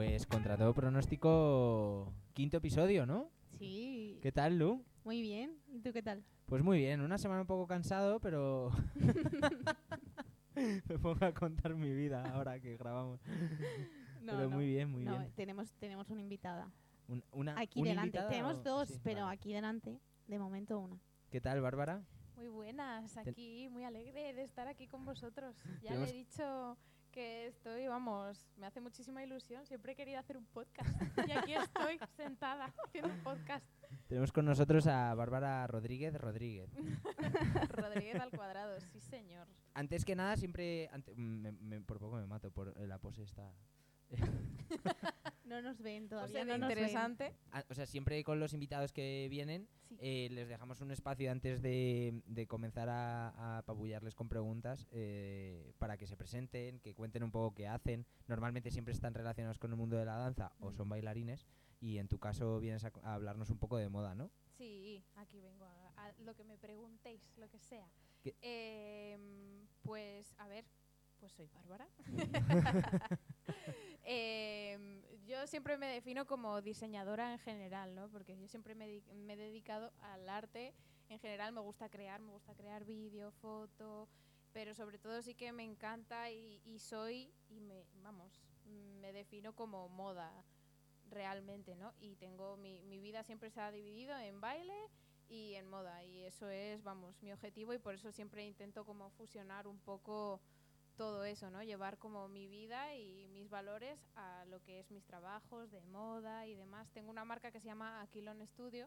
Pues contra todo pronóstico, quinto episodio, ¿no? Sí. ¿Qué tal, Lu? Muy bien. ¿Y tú qué tal? Pues muy bien, una semana un poco cansado, pero me pongo a contar mi vida ahora que grabamos. pero muy bien, muy no, bien. Tenemos, tenemos una invitada. Un- una, Aquí ¿una delante. invitada Tenemos o- dos, sí, pero vale. aquí delante, de momento una. ¿Qué tal, Bárbara? Muy buenas, aquí muy alegre de estar aquí con vosotros. Ya le he dicho que estoy, vamos, me hace muchísima ilusión. Siempre he querido hacer un podcast y aquí estoy sentada haciendo un podcast. Tenemos con nosotros a Bárbara Rodríguez Rodríguez. Rodríguez al cuadrado, sí señor. Antes que nada, siempre... ante- me- me- por poco me mato por la pose esta... No nos ven O todavía. sea, no ven. interesante. O sea, siempre con los invitados que vienen Sí. eh, les dejamos un espacio antes de, de comenzar a, apabullarles con preguntas eh, para que se presenten, que cuenten un poco qué hacen. Normalmente siempre están relacionados con el mundo de la danza o son bailarines y en tu caso vienes a, hablarnos un poco de moda, ¿no? Sí, aquí vengo a, a lo que me preguntéis, lo que sea. Em, pues, a ver, pues soy Bárbara. Em, siempre me defino como diseñadora en general, ¿no? Porque yo siempre me, me he dedicado al arte. En general me gusta crear, me gusta crear vídeo, foto, pero sobre todo sí que me encanta y, y soy, y me, vamos, me defino como moda realmente, ¿no? Y tengo mi, mi vida siempre se ha dividido en baile y en moda y eso es, vamos, mi objetivo y por eso siempre intento como fusionar un poco todo eso, ¿no? Llevar como mi vida y mis valores a lo que es mis trabajos de moda y demás. Tengo una marca que se llama Aquilon Studio,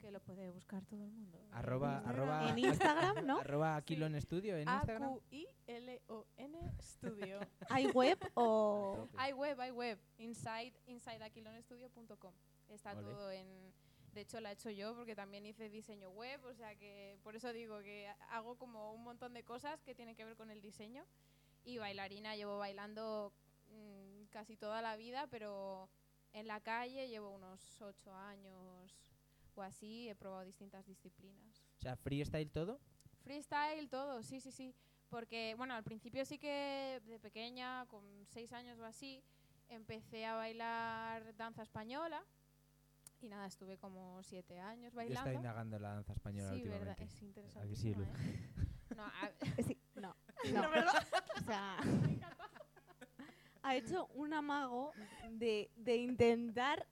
que lo puede buscar todo el mundo. Arroba, En arroba, En Instagram, ¿no? arroba Sí. Aquilon Studio en Instagram. A-Q-I-L-O-N Studio. ¿Hay web o...? Hay web, hay web. Inside, insideaquilonestudio.com. Está Ole. todo en... De hecho, la he hecho yo porque también hice diseño web, o sea que por eso digo que hago como un montón de cosas que tienen que ver con el diseño. Y bailarina, llevo bailando mm, casi toda la vida, pero en la calle llevo unos ocho años o así. He probado distintas disciplinas. O sea, freestyle todo. Freestyle, todo, sí, sí, sí. Porque, bueno, al principio sí que de pequeña, con seis años o así, empecé a bailar danza española. Y nada, estuve como siete años bailando. indagando en la danza española Sí, verdad, últimamente. es ¿A interesante. que sí, Lu? No, a- Sí, no. no. O sea... Ha hecho un amago de, de intentar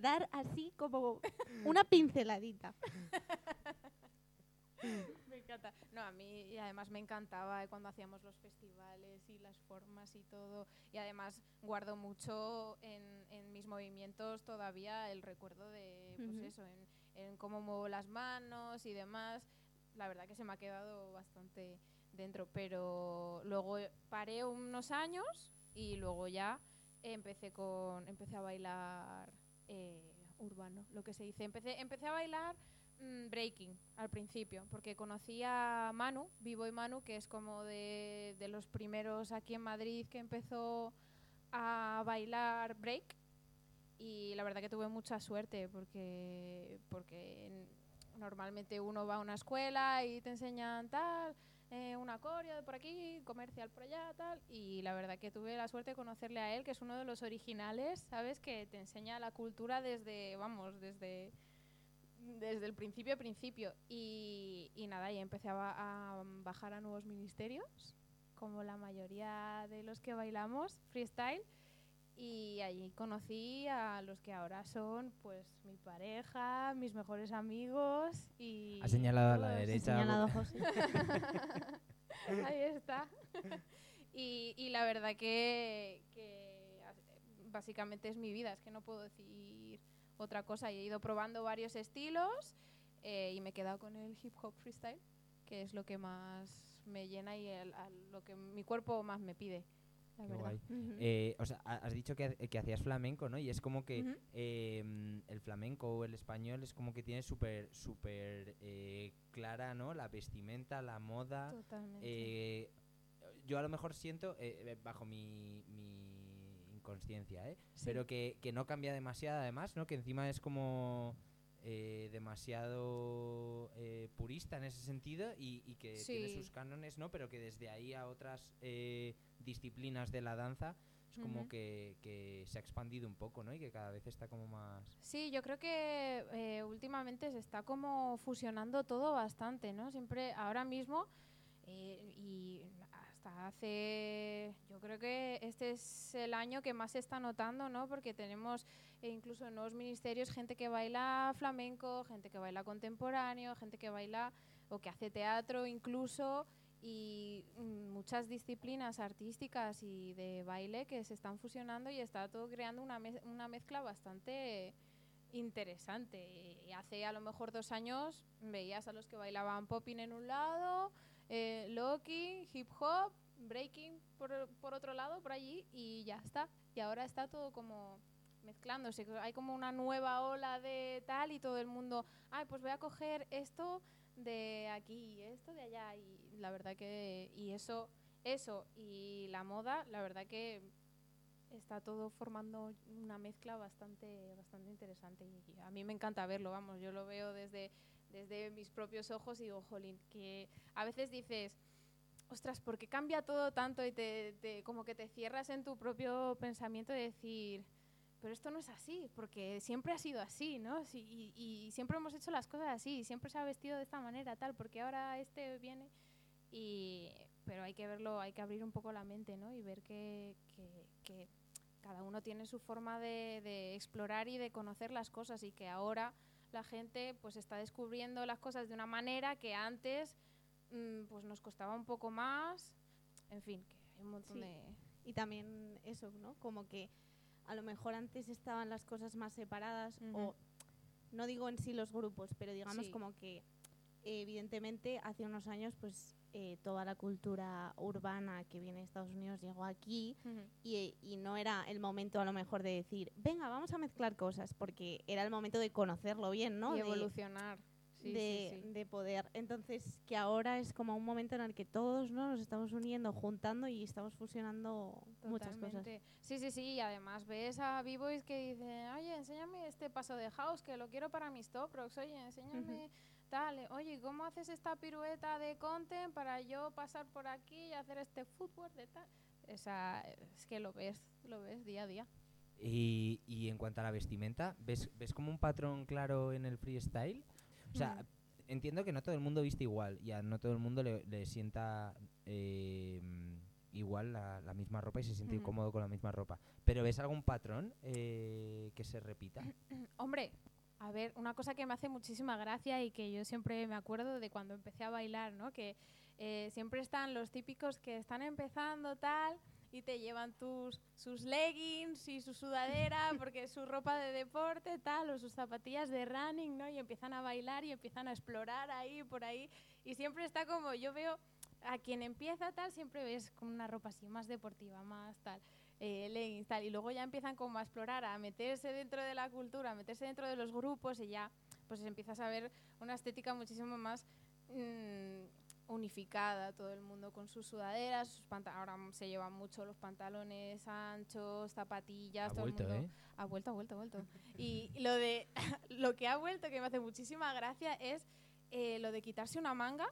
dar así como una pinceladita. me encanta. No, a mí y además me encantaba eh, cuando hacíamos los festivales y las formas y todo. Y además guardo mucho en, en mis movimientos todavía el recuerdo de, pues eso, en, en cómo muevo las manos y demás. La verdad que se me ha quedado bastante dentro. Pero luego paré unos años y luego ya empecé con empecé a bailar eh, urbano, lo que se dice. Empecé, empecé a bailar mm, breaking al principio, porque conocí a Manu, Vivo y Manu, que es como de, de los primeros aquí en Madrid que empezó a bailar break. Y la verdad que tuve mucha suerte porque, porque en- normalmente uno va a una escuela y te enseñan tal, eh, una coreo de por aquí, comercial por allá, tal. Y la verdad que tuve la suerte de conocerle a él, que es uno de los originales, ¿sabes? Que te enseña la cultura desde, vamos, desde, desde el principio a principio. Y, y nada, y empecé a bajar a nuevos ministerios, como la mayoría de los que bailamos freestyle. Y allí conocí a los que ahora son pues mi pareja, mis mejores amigos y... Ha señalado a la derecha. señalado a José. Ahí está. Y, y la verdad que, que básicamente es mi vida, es que no puedo decir otra cosa. Y he ido probando varios estilos eh, y me he quedado con el hip hop freestyle, que es lo que más me llena y el- a lo que mi cuerpo más me pide. La Qué verdad. guay. Ujú. Eh, o sea, ha- has dicho que, que hacías flamenco, ¿no? Y es como que eh, mm, el flamenco o el español es como que tiene súper, súper eh, clara, ¿no? La vestimenta, la moda. Totalmente. Eh, yo a lo mejor siento, eh, eh, bajo mi, mi inconsciencia, ¿eh? Sí. Pero que, que no cambia demasiado además, ¿no? Que encima es como eh, demasiado eh, purista en ese sentido y, y que tiene sus cánones, ¿no? Pero que desde ahí a otras eh, disciplinas de la danza es como que, que se ha expandido un poco, ¿no? Y que cada vez está como más... Sí, yo creo que últimamente se está como fusionando todo bastante, ¿no? Siempre, ahora mismo, y hace, yo creo que este es el año que más se está notando, ¿no? Porque tenemos eh, incluso en nuevos ministerios gente que baila flamenco, gente que baila contemporáneo, gente que baila o que hace teatro incluso y muchas disciplinas artísticas y de baile que se están fusionando y está todo creando una, una mezcla bastante interesante. Y hace a lo mejor dos años veías a los que bailaban popping en un lado, eh, locking, hip hop, breaking por, por otro lado, por allí, y ya está. Y ahora está todo como mezclándose. Hay como una nueva ola de tal y todo el mundo, ay, pues voy a coger esto de aquí y esto de allá. Y la verdad que, y eso, eso y la moda, la verdad que está todo formando una mezcla bastante bastante interesante y a mí me encanta verlo, vamos, yo lo veo desde, desde mis propios ojos y digo, jolín, que a veces dices, ostras, ¿por qué cambia todo tanto? Y te, como que te cierras en tu propio pensamiento de decir, pero esto no es así, porque siempre ha sido así, ¿no? Y, y siempre hemos hecho las cosas así, siempre se ha vestido de esta manera, tal, porque ahora este viene y pero hay que verlo, hay que abrir un poco la mente, ¿no? Y ver que, que- cada uno tiene su forma de explorar y de conocer las cosas y que ahora la gente pues está descubriendo las cosas de una manera que antes mm, pues nos costaba un poco más. En fin, que hay un montón Sí. de... Y también eso, ¿no? Como que a lo mejor antes estaban las cosas más separadas Ujú. o no digo en sí los grupos, pero digamos Sí. como que evidentemente hace unos años pues eh, toda la cultura urbana que viene de Estados Unidos llegó aquí y, y no era el momento a lo mejor de decir, venga, vamos a mezclar cosas, porque era el momento de conocerlo bien, ¿no? y De- evolucionar. Sí, de, sí. de poder. Entonces, que ahora es como un momento en el que todos ¿no? nos estamos uniendo, juntando y estamos fusionando muchas cosas. Sí, sí, sí. Y además ves a B-Boys que dicen, oye, enséñame este paso de house que lo quiero para mis top rocks. Oye, enséñame Oye, ¿cómo haces esta pirueta de content para yo pasar por aquí y hacer este footwork de tal? Esa, es que lo ves, lo ves día a día. Y, y en cuanto a la vestimenta, ¿ves, ¿ves como un patrón claro en el freestyle? O sea, Mm. entiendo que no todo el mundo viste igual y a no todo el mundo le, le sienta eh, igual la, la misma ropa y se siente Ujú. cómodo con la misma ropa. ¿Pero ves algún patrón eh, que se repita? Hombre, a ver, una cosa que me hace muchísima gracia y que yo siempre me acuerdo de cuando empecé a bailar, ¿no? Que eh, siempre están los típicos que están empezando tal y te llevan tus sus leggings y su sudadera porque es su ropa de deporte tal o sus zapatillas de running, ¿no? Y empiezan a bailar y empiezan a explorar ahí por ahí y siempre está como yo veo a quien empieza tal siempre ves con una ropa así más deportiva, más tal eh, leggings, tal, y luego ya empiezan como a explorar, a meterse dentro de la cultura, a meterse dentro de los grupos y ya pues empiezas a ver una estética muchísimo más mm, unificada, todo el mundo con sus sudaderas, sus ahora se llevan mucho los pantalones anchos, zapatillas, Ha todo vuelto, el mundo ¿eh? ha vuelto, ha vuelto, ha vuelto. Y lo de lo que ha vuelto que me hace muchísima gracia es eh, lo de quitarse una manga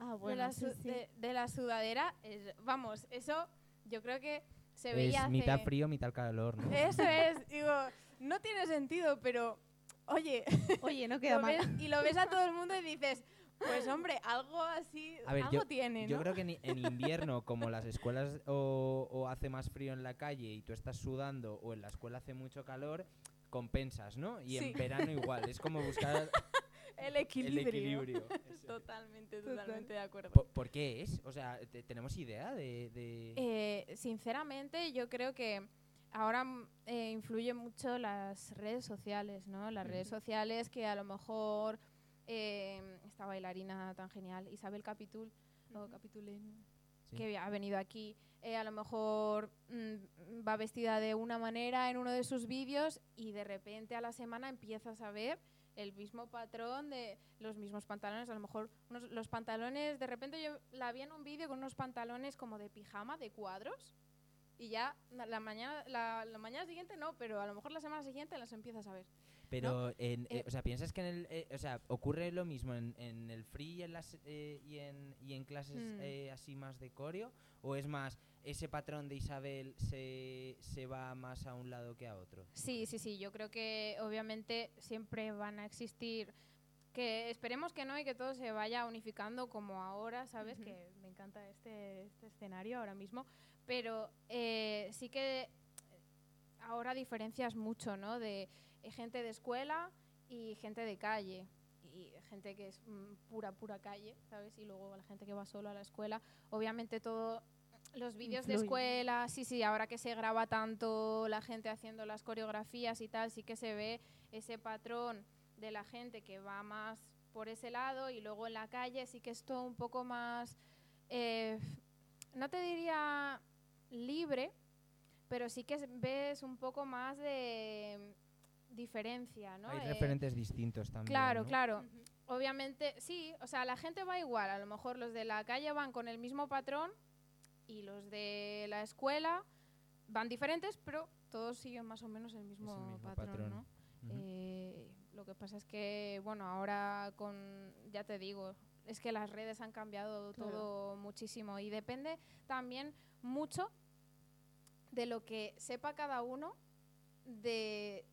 Ah, de, bueno, la sí, sí. de- de la sudadera. es- vamos, eso yo creo que se Es veía hace- mitad frío, mitad calor, ¿no? Eso es, digo, no tiene sentido, pero oye, Oye, no queda mal. ves- y lo ves a todo el mundo y dices, pues hombre, algo así, A ver, algo tiene, ¿no? Yo creo que en, en invierno, como las escuelas o, o hace más frío en la calle y tú estás sudando, o en la escuela hace mucho calor, compensas, ¿no? Y Sí. en verano igual, es como buscar el el equilibrio. equilibrio. Eso. Totalmente, Total. totalmente de acuerdo. ¿Por, por qué es? O sea, te- ¿tenemos idea de...? de- Eh, sinceramente, yo creo que ahora mm, eh, influyen mucho las redes sociales, ¿no? Las redes sociales que a lo mejor eh, esta bailarina tan genial, Isabel Capitul, o Capitulen, Sí. que ha venido aquí, eh, a lo mejor mm, va vestida de una manera en uno de sus vídeos y de repente a la semana empiezas a ver el mismo patrón de los mismos pantalones, a lo mejor unos- los pantalones, de repente yo la vi en un vídeo con unos pantalones como de pijama, de cuadros, y ya la mañana, la mañana siguiente no, pero a lo mejor la semana siguiente las empiezas a ver. Pero, en, eh, Eh, o sea, ¿piensas que en el, eh, o sea, ocurre lo mismo en, en el free y en, las, eh, y en, y en clases Mm. eh, así más de coreo? ¿O es más, ese patrón de Isabel se, se va más a un lado que a otro? Sí, sí, sí. Yo creo que obviamente siempre van a existir. Que esperemos que no y que todo se vaya unificando como ahora, ¿sabes? Que me encanta este, este escenario ahora mismo. Pero eh, sí que ahora diferencias mucho, ¿no? De gente de escuela y gente de calle. Y gente que es mm, pura, pura calle, ¿sabes? Y luego la gente que va solo a la escuela. Obviamente todo los vídeos de escuela, sí, sí, ahora que se graba tanto la gente haciendo las coreografías y tal, sí que se ve ese patrón de la gente que va más por ese lado y luego en la calle sí que es todo un poco más, eh, no te diría libre, pero sí que es- ves un poco más de diferencia, ¿no? Hay Eh, referentes distintos también. Claro, ¿no? claro. Obviamente, sí, o sea, la gente va igual. A lo mejor los de la calle van con el mismo patrón y los de la escuela van diferentes, pero todos siguen más o menos el mismo, mismo patrón, patrón. ¿no? Eh, lo que pasa es que, bueno, ahora con, ya te digo, es que las redes han cambiado Claro. todo muchísimo y depende también mucho de lo que sepa cada uno de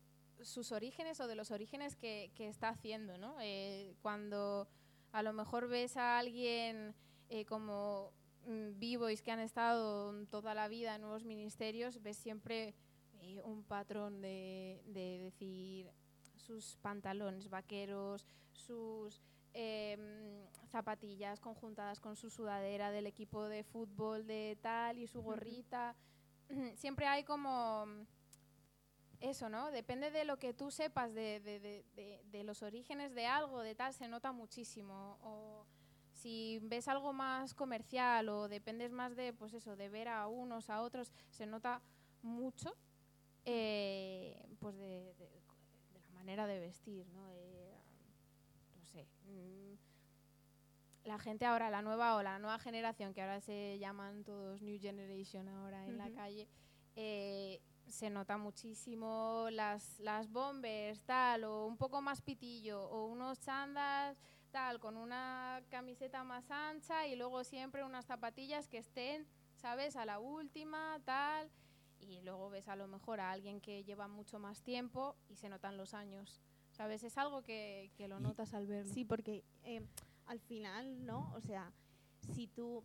sus orígenes o de los orígenes que, que está haciendo, ¿no? Eh, cuando a lo mejor ves a alguien eh, como mm, B-Boys que han estado toda la vida en nuevos ministerios, ves siempre eh, un patrón de, de decir sus pantalones vaqueros, sus em, zapatillas conjuntadas con su sudadera del equipo de fútbol de tal y su gorrita. Siempre hay como eso, ¿no? Depende de lo que tú sepas de, de- de- de- de los orígenes de algo, de tal, se nota muchísimo. O si ves algo más comercial o dependes más de, pues eso, de ver a unos, a otros, se nota mucho, eh, pues de, de- de la manera de vestir, ¿no? De, no sé. mm, la gente ahora, la nueva o la nueva generación, que ahora se llaman todos New Generation ahora en la calle, eh, se nota muchísimo las, las bombers, tal, o un poco más pitillo, o unos chandas, tal, con una camiseta más ancha y luego siempre unas zapatillas que estén, ¿sabes? A la última, tal. Y luego ves a lo mejor a alguien que lleva mucho más tiempo y se notan los años, ¿sabes? Es algo que, que lo notas al verlo. Sí, porque eh, al final, ¿no? O sea, si tú,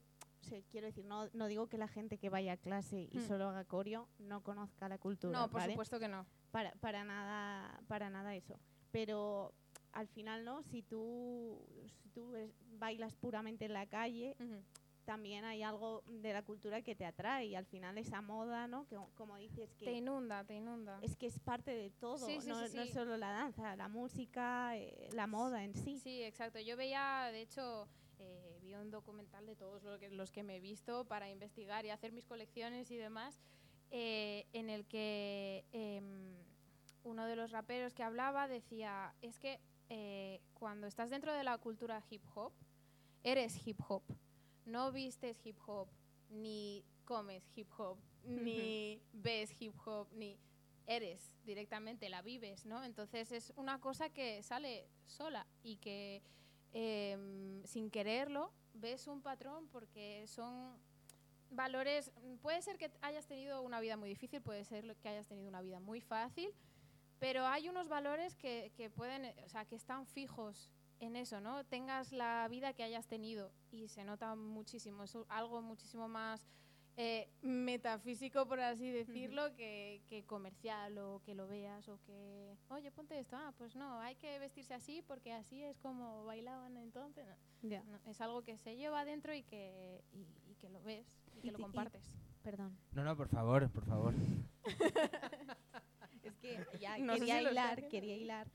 quiero decir, no, no digo que la gente que vaya a clase y Hmm. solo haga coreo no conozca la cultura, no, por ¿vale? supuesto que no. Para, para nada, para nada eso. Pero al final, ¿no? Si tú, si tú bailas puramente en la calle, Ujú. también hay algo de la cultura que te atrae y al final esa moda, ¿no? Que como dices Te que inunda, te inunda. es que es parte de todo, Sí, sí, no, sí, no es solo la danza, la música, eh, la moda en sí. Sí, exacto. Yo veía, de hecho, eh, un documental de todos que- los que me he visto para investigar y hacer mis colecciones y demás, eh, en el que em, uno de los raperos que hablaba decía, es que eh, cuando estás dentro de la cultura hip hop, eres hip hop. No vistes hip hop, ni comes hip hop, ni ves hip hop, ni eres directamente, la vives, ¿no? Entonces es una cosa que sale sola y que em, sin quererlo ves un patrón porque son valores, puede ser que hayas tenido una vida muy difícil, puede ser que hayas tenido una vida muy fácil, pero hay unos valores que, que pueden, o sea, que están fijos en eso, ¿no? Tengas la vida que hayas tenido y se nota muchísimo, es algo muchísimo más eh, metafísico, por así decirlo, que, que comercial o que lo veas o que, oye, ponte esto, ah, pues no, hay que vestirse así porque así es como bailaban entonces. No, Ya. no, es algo que se lleva adentro y que, y, y que lo ves y que lo compartes. Perdón. No, no, por favor, por favor. Es que ya No quería hilar, quería hilar.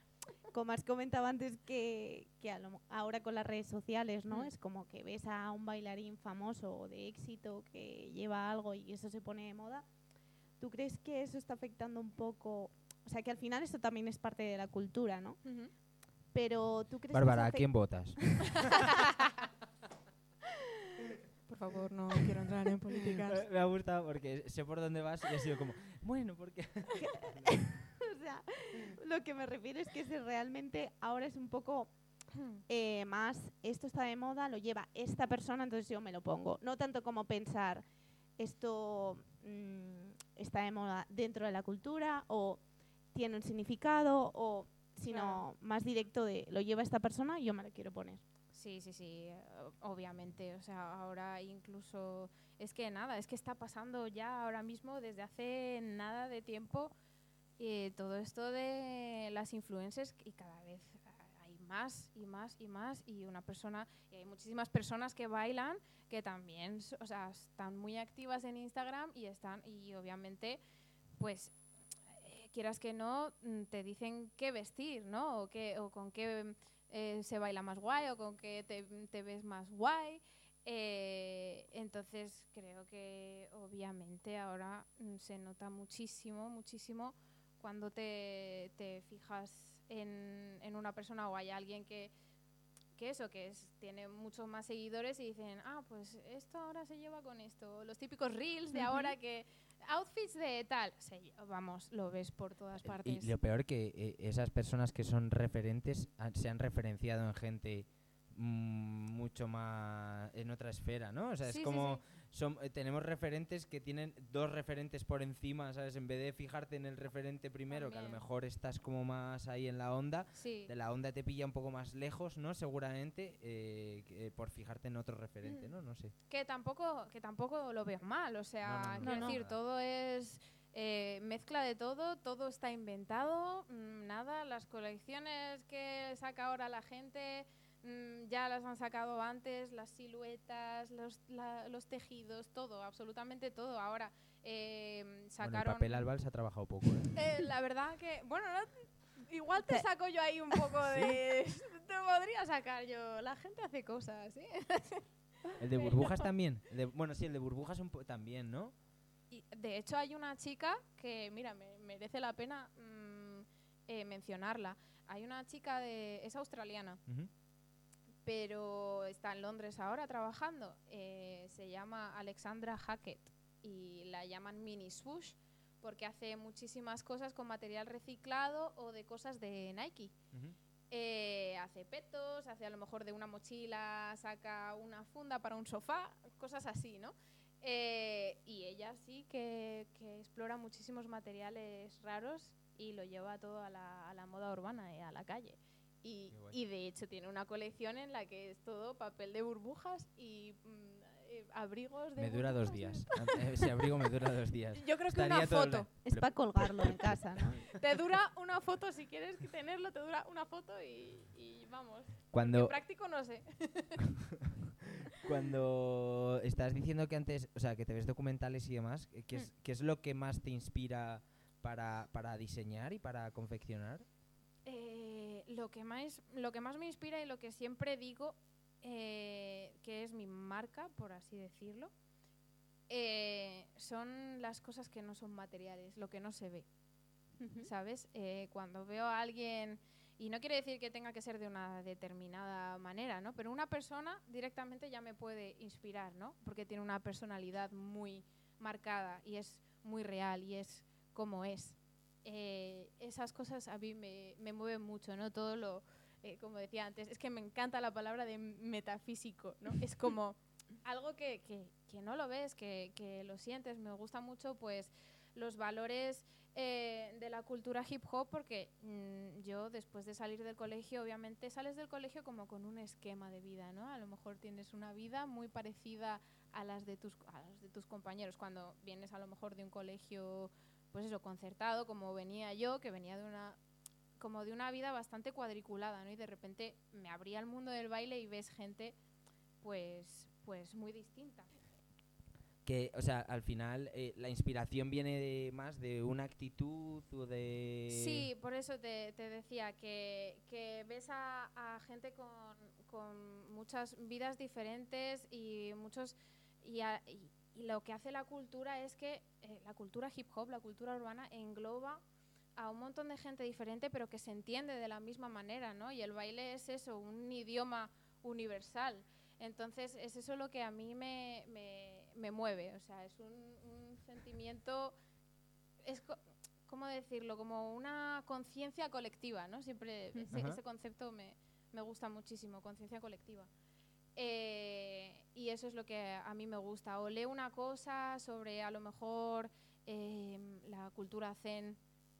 Como has comentado antes que, que a lo- ahora con las redes sociales, ¿no? Mm. Es como que ves a un bailarín famoso o de éxito que lleva algo y eso se pone de moda. ¿Tú crees que eso está afectando un poco? O sea, que al final esto también es parte de la cultura, ¿no? Ujú. Pero tú crees Bárbara, ¿a quién votas? Por favor, no quiero entrar en políticas. Me ha gustado porque sé por dónde vas y ha sido como, bueno, porque... sea, lo que me refiero es que si realmente ahora es un poco eh, más, esto está de moda, lo lleva esta persona, entonces yo me lo pongo. No tanto como pensar, esto mm, está de moda dentro de la cultura o tiene un significado, o sino más directo de, lo lleva esta persona yo me lo quiero poner. Sí, sí, sí, obviamente. O sea, ahora incluso es que nada, es que está pasando ya ahora mismo desde hace nada de tiempo eh, todo esto de las influencers y cada vez hay más y más y más y una persona y hay muchísimas personas que bailan que también, o sea, están muy activas en Instagram y están y obviamente pues eh, quieras que no mm, te dicen qué vestir, ¿no? O qué o con qué eh, se baila más guay o con qué te, ves más guay. Eh, entonces creo que obviamente ahora mm, se nota muchísimo, muchísimo cuando te, te fijas en, en, una persona o hay alguien que, que eso, que es, tiene muchos más seguidores y dicen, ah, pues esto ahora se lleva con esto. Los típicos reels de ahora que outfits de tal. vamos, lo ves por todas partes. Y lo peor que eh, esas personas que son referentes se han referenciado en gente mucho más en otra esfera, ¿no? O sea, es como son, eh, tenemos referentes que tienen dos referentes por encima, ¿sabes? En vez de fijarte en el referente primero, que a lo mejor estás como más ahí en la onda, de la onda te pilla un poco más lejos, ¿no? Seguramente, eh, eh, por fijarte en otro referente, mm. ¿no? No sé. Que tampoco, que tampoco lo veo mal, o sea, quiero decir, todo es... mezcla de todo, todo está inventado, mm, nada, las colecciones que saca ahora la gente, Mm, ya las han sacado antes, las siluetas, los, los tejidos, todo, absolutamente todo. Ahora eh, sacaron... el papel albal se ha trabajado poco. ¿eh? ¿eh? la verdad que, bueno, igual te saco yo ahí un poco de... te podría sacar yo. La gente hace cosas, ¿sí? El de burbujas también. bueno, sí, el de burbujas un también, ¿no? Y de hecho hay una chica que, mira, me merece la pena mm, eh, mencionarla. Hay una chica de... es australiana pero está en Londres ahora trabajando. Eh, se llama Alexandra Hackett y la llaman Mini Swoosh porque hace muchísimas cosas con material reciclado o de cosas de Nike. Eh, hace petos, hace a lo mejor de una mochila, saca una funda para un sofá, cosas así, ¿no? Eh, y ella sí que, explora muchísimos materiales raros y lo lleva todo a la, a la moda urbana y a la calle. Y, y, de hecho tiene una colección en la que es todo papel de burbujas y mm, eh, abrigos de Me dura dos días. Ese abrigo me dura dos días. Yo creo que una foto. Es para colgarlo en casa, ¿no? te dura una foto, si quieres tenerlo, te dura una foto y, y vamos. Cuando... práctico no sé. Cuando estás diciendo que antes, o sea, que te ves documentales y demás, ¿qué es, mm. ¿qué es lo que más te inspira para, para diseñar y para confeccionar? Eh, lo, que más, lo que más me inspira y lo que siempre digo, eh, que es mi marca, por así decirlo, eh, son las cosas que no son materiales, lo que no se ve. ¿Sabes? cuando veo a alguien, y no quiere decir que tenga que ser de una determinada manera, ¿no? Pero una persona directamente ya me puede inspirar, ¿no? Porque tiene una personalidad muy marcada y es muy real y es como es. Eh, esas cosas a mí me, mueven mucho, ¿no? Todo lo, eh, como decía antes, es que me encanta la palabra de metafísico, ¿no? Es como algo que, que, que no lo ves, que, que, lo sientes. Me gusta mucho, pues, los valores eh, de la cultura hip hop, porque mm, yo después de salir del colegio, obviamente sales del colegio como con un esquema de vida, ¿no? A lo mejor tienes una vida muy parecida a las de tus, a las de tus compañeros cuando vienes a lo mejor de un colegio pues eso, concertado, como venía yo, que venía de una como de una vida bastante cuadriculada, ¿no? Y de repente me abría el mundo del baile y ves gente pues pues muy distinta. Que, o sea, al final eh, la inspiración viene de más de una actitud o de... Sí, por eso te, te decía que, que ves a, gente con, con, muchas vidas diferentes y muchos... y, y lo que hace la cultura es que eh, la cultura hip hop, la cultura urbana, engloba a un montón de gente diferente, pero que se entiende de la misma manera, ¿no? Y el baile es eso, un idioma universal. Entonces, es eso lo que a mí me, me, me mueve, o sea, es un, un sentimiento... Es ¿cómo decirlo? Como una conciencia colectiva, ¿no? Siempre ese, concepto me, me, gusta muchísimo, conciencia colectiva. Eh, y eso es lo que a mí me gusta. O leo una cosa sobre a lo mejor em, la cultura zen,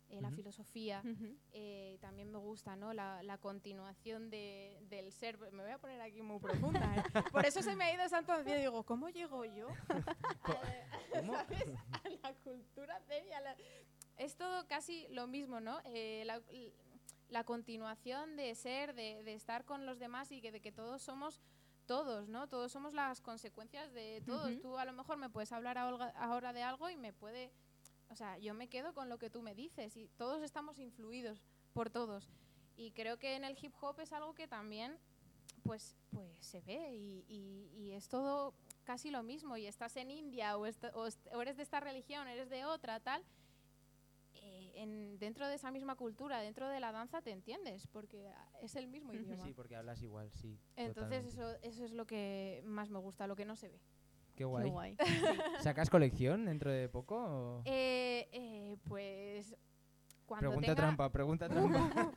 eh, la filosofía. Eh, también me gusta ¿no? la, la continuación de, del ser. Me voy a poner aquí muy profunda. Por eso se me ha ido Santo y Digo, ¿cómo llego yo a, la cultura zen y a la es todo casi lo mismo, ¿no? Eh, la, continuación de ser, de, estar con los demás y que, de que todos somos todos, ¿no? Todos somos las consecuencias de todos. Tú a lo mejor me puedes hablar ahora de algo y me puede... O sea, yo me quedo con lo que tú me dices y todos estamos influidos por todos. Y creo que en el hip hop es algo que también pues, pues se ve y, es todo casi lo mismo. Y estás en India o, o, eres de esta religión, eres de otra, tal, dentro de esa misma cultura, dentro de la danza, te entiendes, porque es el mismo idioma. Sí, porque hablas igual, sí. Entonces eso, eso es lo que más me gusta, lo que no se ve. Qué guay. ¿Sacas colección dentro de poco? Eh, eh, pues cuando pregunta trampa, pregunta trampa.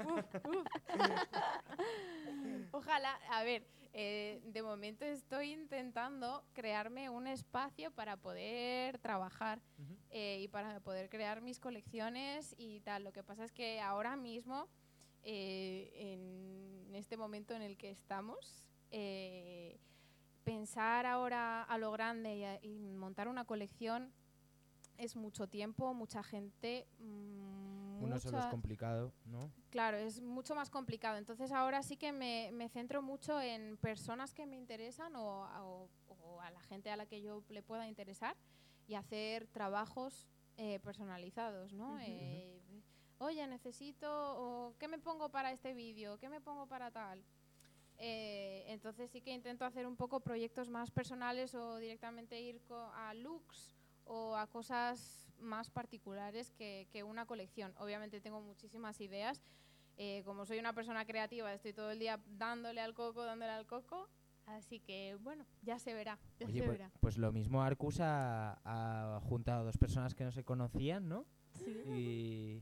Ojalá, a ver, eh, de momento estoy intentando crearme un espacio para poder trabajar eh, y para poder crear mis colecciones y tal. Lo que pasa es que ahora mismo, eh, en este momento en el que estamos, pensar ahora a lo grande y, montar una colección es mucho tiempo, mucha gente. Mm, uno solo es complicado, ¿no? Claro, es mucho más complicado. Entonces ahora sí que me, me centro mucho en personas que me interesan o, a la gente a la que yo le pueda interesar y hacer trabajos eh, personalizados, ¿no? Eh, oye, necesito, o, ¿qué me pongo para este vídeo? ¿Qué me pongo para tal? Eh, entonces sí que intento hacer un poco proyectos más personales o directamente ir a looks o a cosas más particulares que, que una colección. Obviamente tengo muchísimas ideas. Eh, como soy una persona creativa, estoy todo el día dándole al coco, dándole al coco. Así que, bueno, ya se verá. pues, pues, lo mismo Arcus ha, ha, juntado a dos personas que no se conocían, ¿no? Sí. Y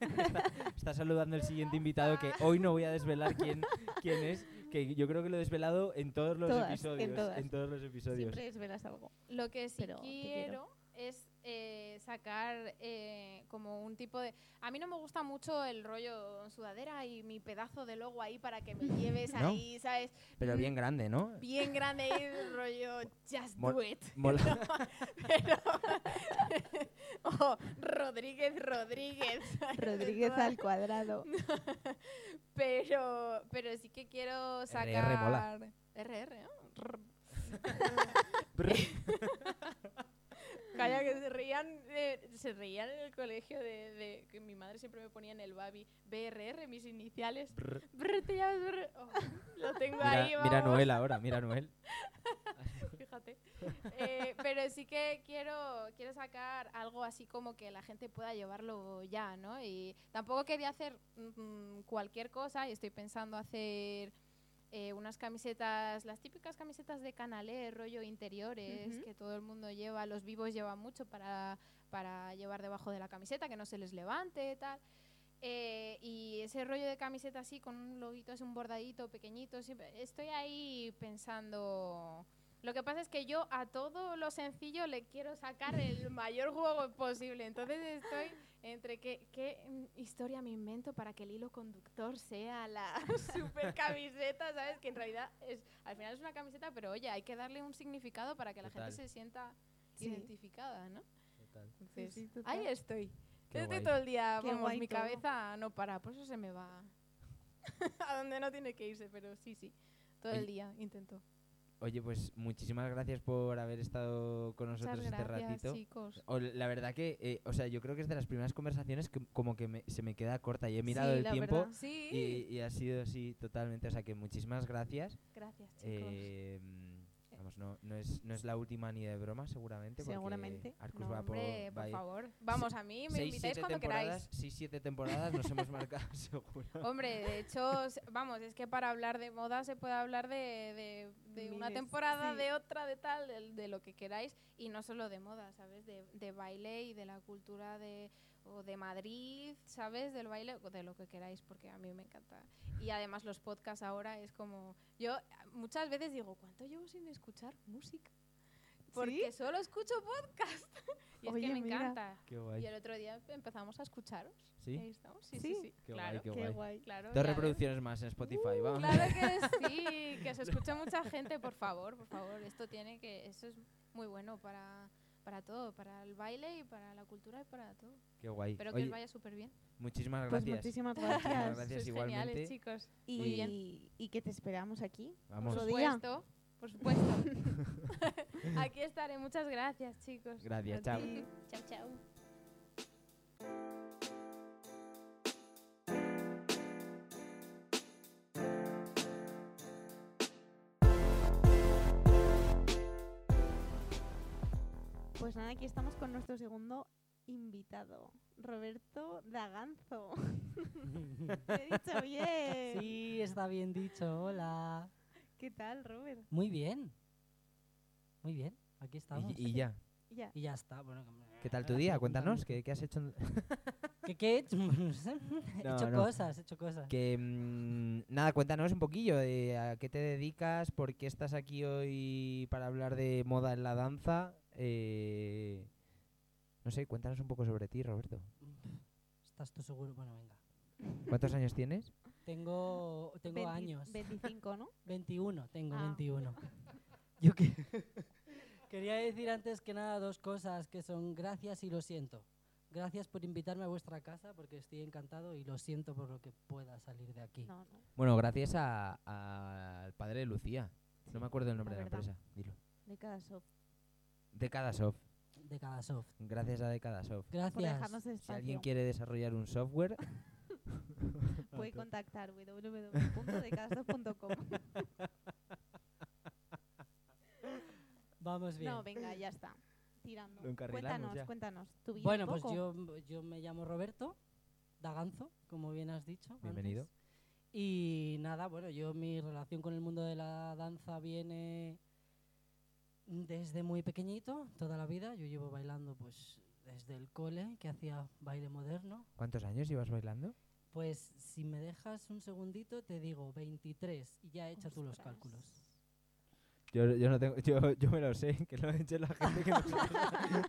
está, saludando al siguiente invitado que hoy no voy a desvelar quién, quién es, que yo creo que lo he desvelado en todos los episodios. En, todos los episodios. Siempre desvelas algo. Lo que sí quiero es eh, sacar eh, como un tipo de... A mí no me gusta mucho el rollo sudadera y mi pedazo de logo ahí para que me lleves ahí, ¿sabes? Pero bien grande, ¿no? Bien grande y el rollo just do it. pero, oh, Rodríguez Rodríguez. Rodríguez al cuadrado. pero, pero sí que quiero sacar... RR mola. RR, Calla, que se reían, se reían en el colegio de, que mi madre siempre me ponía en el babi BRR, mis iniciales. Brr. te llamas Brr. Oh, lo tengo ahí, vamos. Mira Noel ahora, mira Noel. Fíjate. Eh, pero sí que quiero, quiero sacar algo así como que la gente pueda llevarlo ya, ¿no? Y tampoco quería hacer mm, cualquier cosa y estoy pensando hacer eh, unas camisetas, las típicas camisetas de canalé, rollo interiores, que todo el mundo lleva, los vivos llevan mucho para, para llevar debajo de la camiseta, que no se les levante, tal. Eh, y ese rollo de camiseta así, con un loguito así, un bordadito pequeñito, siempre estoy ahí pensando... Lo que pasa es que yo a todo lo sencillo le quiero sacar el mayor juego posible. Entonces estoy entre qué, qué historia me invento para que el hilo conductor sea la super camiseta, ¿sabes? Que en realidad es, al final es una camiseta, pero oye, hay que darle un significado para que la gente se sienta identificada, ¿no? Total. ahí estoy. estoy todo el día, vamos, mi cabeza no para, por eso se me va a donde no tiene que irse, pero sí, sí, todo el día intento. Oye, pues muchísimas gracias por haber estado con nosotros este ratito. Chicos. la verdad que, eh, o sea, yo creo que es de las primeras conversaciones que como que se me queda corta y he mirado el tiempo y, y, ha sido así totalmente. O sea, que muchísimas gracias. Gracias, chicos. Eh, no, no, es, no es la última ni de broma, seguramente. Seguramente. Arcus va por, por favor. Vamos, a mí me invitáis cuando queráis. Sí, siete temporadas nos hemos marcado, seguro. Hombre, de hecho, vamos, es que para hablar de moda se puede hablar de, de, una temporada, de otra, de tal, de, de, lo que queráis. Y no solo de moda, ¿sabes? De, de baile y de la cultura de o de Madrid, ¿sabes? Del baile, o de lo que queráis, porque a mí me encanta. Y además los podcasts ahora es como... Yo muchas veces digo, ¿cuánto llevo sin escuchar música? Porque solo escucho podcast. y es que me encanta. Qué guay. Y el otro día empezamos a escucharos. ¿Sí? Ahí estamos. Sí, sí, sí. Qué claro. guay, qué, Qué guay. guay. Claro, Dos reproducciones más en Spotify, Uh, vamos. Claro que sí, que se escucha mucha gente, por favor, por favor. Esto tiene que, eso es muy bueno para, para todo, para el baile y para la cultura y para todo. Qué guay. Espero que os vaya súper bien. muchísimas Pues gracias. muchísimas Muchísimas gracias. gracias Sois igualmente. geniales, chicos. y, Muy bien. y que te esperamos aquí. Vamos. Por supuesto, por supuesto. Aquí estaré. Muchas gracias, chicos. Gracias, A chao. ti. Chao, chao. Nada, aquí estamos con nuestro segundo invitado, Roberto Daganzo. Te he dicho bien. Sí, está bien dicho. Hola. ¿Qué tal, Robert? Muy bien. Muy bien. Aquí estamos. Y, y ya. Ya. Y ya está. Bueno, ¿Qué tal tu día? Cuéntanos, ¿qué, qué has hecho? ¿Qué, qué he hecho? he No, hecho no. cosas, he hecho cosas. Que mm, nada, cuéntanos un poquillo de a qué te dedicas, por qué estás aquí hoy para hablar de moda en la danza. Eh, no sé, cuéntanos un poco sobre ti, Roberto. ¿Estás tú seguro? Bueno, venga. ¿Cuántos años tienes? Tengo, tengo 20 años. 25, ¿no? 21, tengo Ah. 21. Yo que quería decir antes que nada dos cosas que son gracias y lo siento. Gracias por invitarme a vuestra casa porque estoy encantado y lo siento por lo que pueda salir de aquí. No, no. Bueno, gracias a- al padre de Lucía. No me acuerdo el nombre la de la empresa. Dilo. De cada soft. Decadasoft. De cada soft. Gracias a Decadasoft. Por Gracias. dejarnos Si espacio. alguien quiere desarrollar un software, Puede contactar www.decadasoft.com. Vamos bien. No, venga, ya está. Tirando. Cuéntanos, ya. cuéntanos. ¿Tu vida Bueno, un pues yo, yo me llamo Roberto Daganzo, como bien has dicho. antes. Bienvenido. Y nada, bueno, yo mi relación con el mundo de la danza viene desde muy pequeñito, toda la vida. Yo llevo bailando pues desde el cole, que hacía baile moderno. ¿cuántos años llevas bailando? Pues si me dejas un segundito, te digo 23 y ya echa tú los cálculos. Yo, yo no tengo, yo, yo me lo sé, que lo ha hecho la gente que no sabe.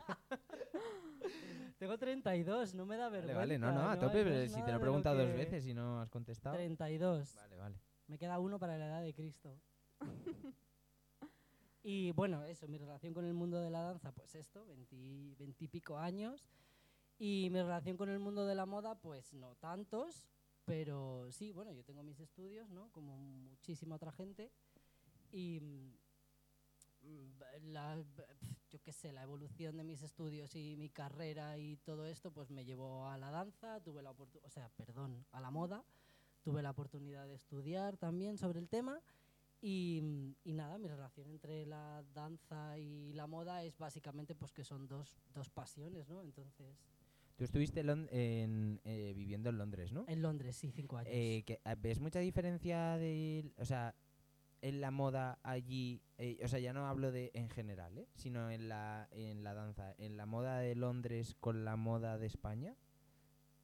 Tengo 32, no me da Vale, vergüenza. vale, no, no, a no tope, pero si te lo he preguntado dos veces y no has contestado. 32. Vale, vale. Me queda uno para la edad de Cristo. y bueno, eso, mi relación con el mundo de la danza, pues esto, 20, 20 y pico años. Y mi relación con el mundo de la moda, pues no tantos, pero sí, bueno, yo tengo mis estudios, ¿no? Como muchísima otra gente. Y mm, la, yo qué sé, la evolución de mis estudios y mi carrera y todo esto, pues me llevó a la danza, tuve la o sea, perdón, a la moda tuve la oportunidad de estudiar también sobre el tema y, y nada, mi relación entre la danza y la moda es básicamente pues que son dos, dos pasiones, ¿no? Entonces, Tú estuviste en, en, eh, viviendo en Londres, ¿no? en Londres, sí, cinco años. Eh, que, eh, ¿Ves mucha diferencia de, o sea, en la moda allí, eh, o sea, ya no hablo de en general, ¿eh? sino en la, en la danza, en la moda de Londres con la moda de España,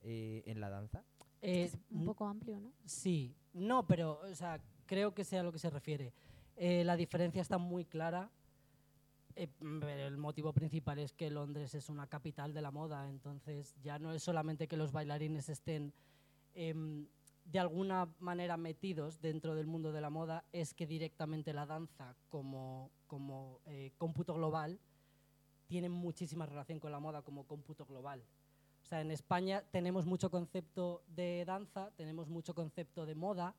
eh, en la danza? Eh, Es un n- poco amplio, ¿no? Sí, no, pero, o sea, creo que sea a lo que se refiere. Eh, la diferencia está muy clara. eh, el motivo principal es que Londres es una capital de la moda, entonces ya no es solamente que los bailarines estén em, de alguna manera metidos dentro del mundo de la moda, es que directamente la danza como, como eh, cómputo global tiene muchísima relación con la moda como cómputo global. O sea, en España tenemos mucho concepto de danza, tenemos mucho concepto de moda,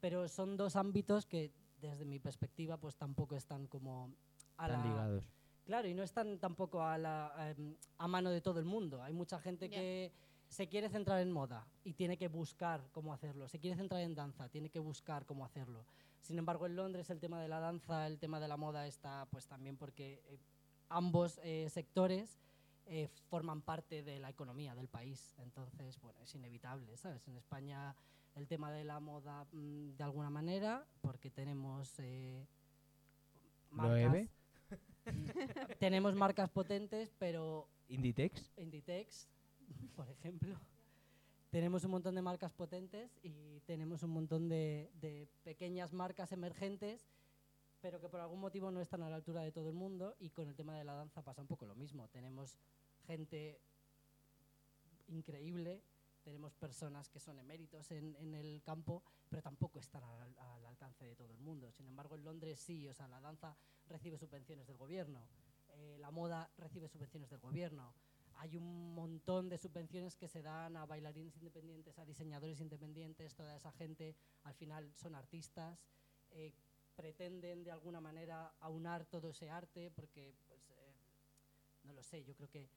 pero son dos ámbitos que desde mi perspectiva pues tampoco están como a Están la, ligados. Claro, y no están tampoco a, la, em, a mano de todo el mundo. Hay mucha gente Ya. que se quiere centrar en moda y tiene que buscar cómo hacerlo. Se quiere centrar en danza, tiene que buscar cómo hacerlo. Sin embargo, en Londres el tema de la danza, el tema de la moda está pues también porque eh, ambos eh, sectores eh, forman parte de la economía del país. Entonces, bueno, es inevitable, ¿sabes? En España el tema de la moda mm, de alguna manera, porque tenemos eh, Loewe. tenemos marcas potentes, pero Inditex. Inditex, por ejemplo. tenemos un montón de marcas potentes y tenemos un montón de, de, pequeñas marcas emergentes, pero que por algún motivo no están a la altura de todo el mundo. Y con el tema de la danza pasa un poco lo mismo. Tenemos gente increíble, tenemos personas que son eméritos en, en el campo, pero tampoco están al, al, alcance de todo el mundo. Sin embargo, en Londres sí, o sea, la danza recibe subvenciones del gobierno, eh, la moda recibe subvenciones del gobierno. Hay un montón de subvenciones que se dan a bailarines independientes, a diseñadores independientes, toda esa gente al final son artistas, eh, pretenden de alguna manera aunar todo ese arte, porque, pues, eh, no lo sé, yo creo que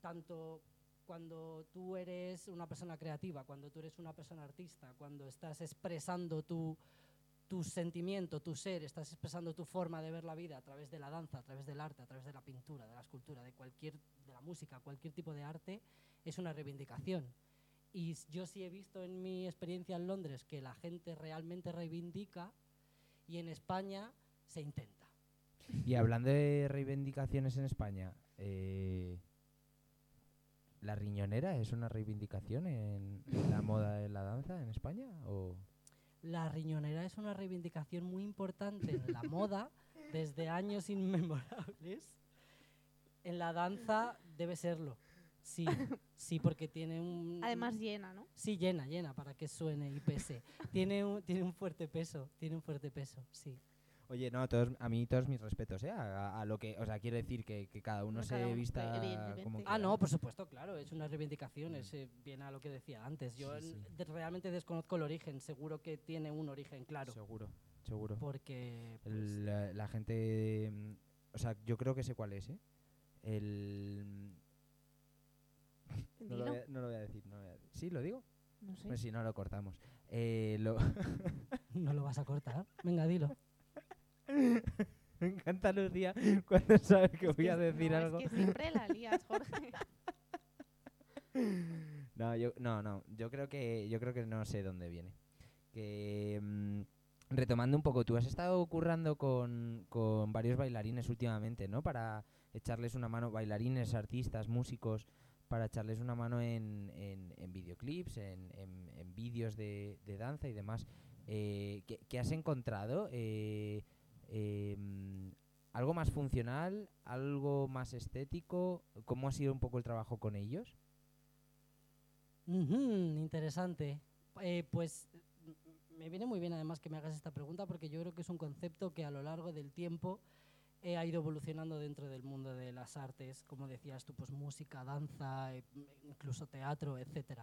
tanto cuando tú eres una persona creativa, cuando tú eres una persona artista, cuando estás expresando tu, tu sentimiento, tu ser, estás expresando tu forma de ver la vida a través de la danza, a través del arte, a través de la pintura, de la escultura, de cualquier, de la música, cualquier tipo de arte, es una reivindicación. Y yo sí he visto en mi experiencia en Londres que la gente realmente reivindica y en España se intenta. Y hablando de reivindicaciones en España, eh, ¿La riñonera es una reivindicación en, la moda de la danza en España? O? La riñonera es una reivindicación muy importante en la moda desde años inmemorables. En la danza debe serlo. Sí, sí, porque tiene un... Además llena, ¿no? Sí, llena, llena, para que suene y pese. tiene, un, tiene un fuerte peso, tiene un fuerte peso, sí. Oye, no, todos, a mí todos mis respetos, ¿eh? A, lo que, o sea, quiero decir que, que cada uno se vista como Ah, no, por supuesto, claro, es una reivindicación, mm. es eh, bien a lo que decía antes. Yo realmente desconozco el origen, seguro que tiene un origen claro. Seguro, seguro. Porque... Pues, la, gente... Mm, o sea, yo creo que sé cuál es, ¿eh? El... No lo, voy a, no lo, voy a, decir, no lo voy a decir. ¿Sí, lo digo? No sé. Pues si no, lo cortamos. Eh, lo no lo vas a cortar. Venga, dilo. Me encanta Lucía cuando sabe que voy a decir algo. Es que siempre la lías, Jorge. no, yo, no, no. Yo creo que, yo creo que no sé dónde viene. Que mm, retomando un poco, tú has estado currando con, con varios bailarines últimamente, ¿no? Para echarles una mano, bailarines, artistas, músicos, para echarles una mano en, en, en videoclips, en, en, en vídeos de, de, danza y demás. Eh, ¿qué, ¿qué, has encontrado? Eh, eh, ¿Algo más funcional? ¿Algo más estético? ¿Cómo ha sido un poco el trabajo con ellos? interesante. Eh, pues me viene muy bien además que me hagas esta pregunta porque yo creo que es un concepto que a lo largo del tiempo eh, ha ido evolucionando dentro del mundo de las artes, como decías tú, pues música, danza, eh, incluso teatro, etc.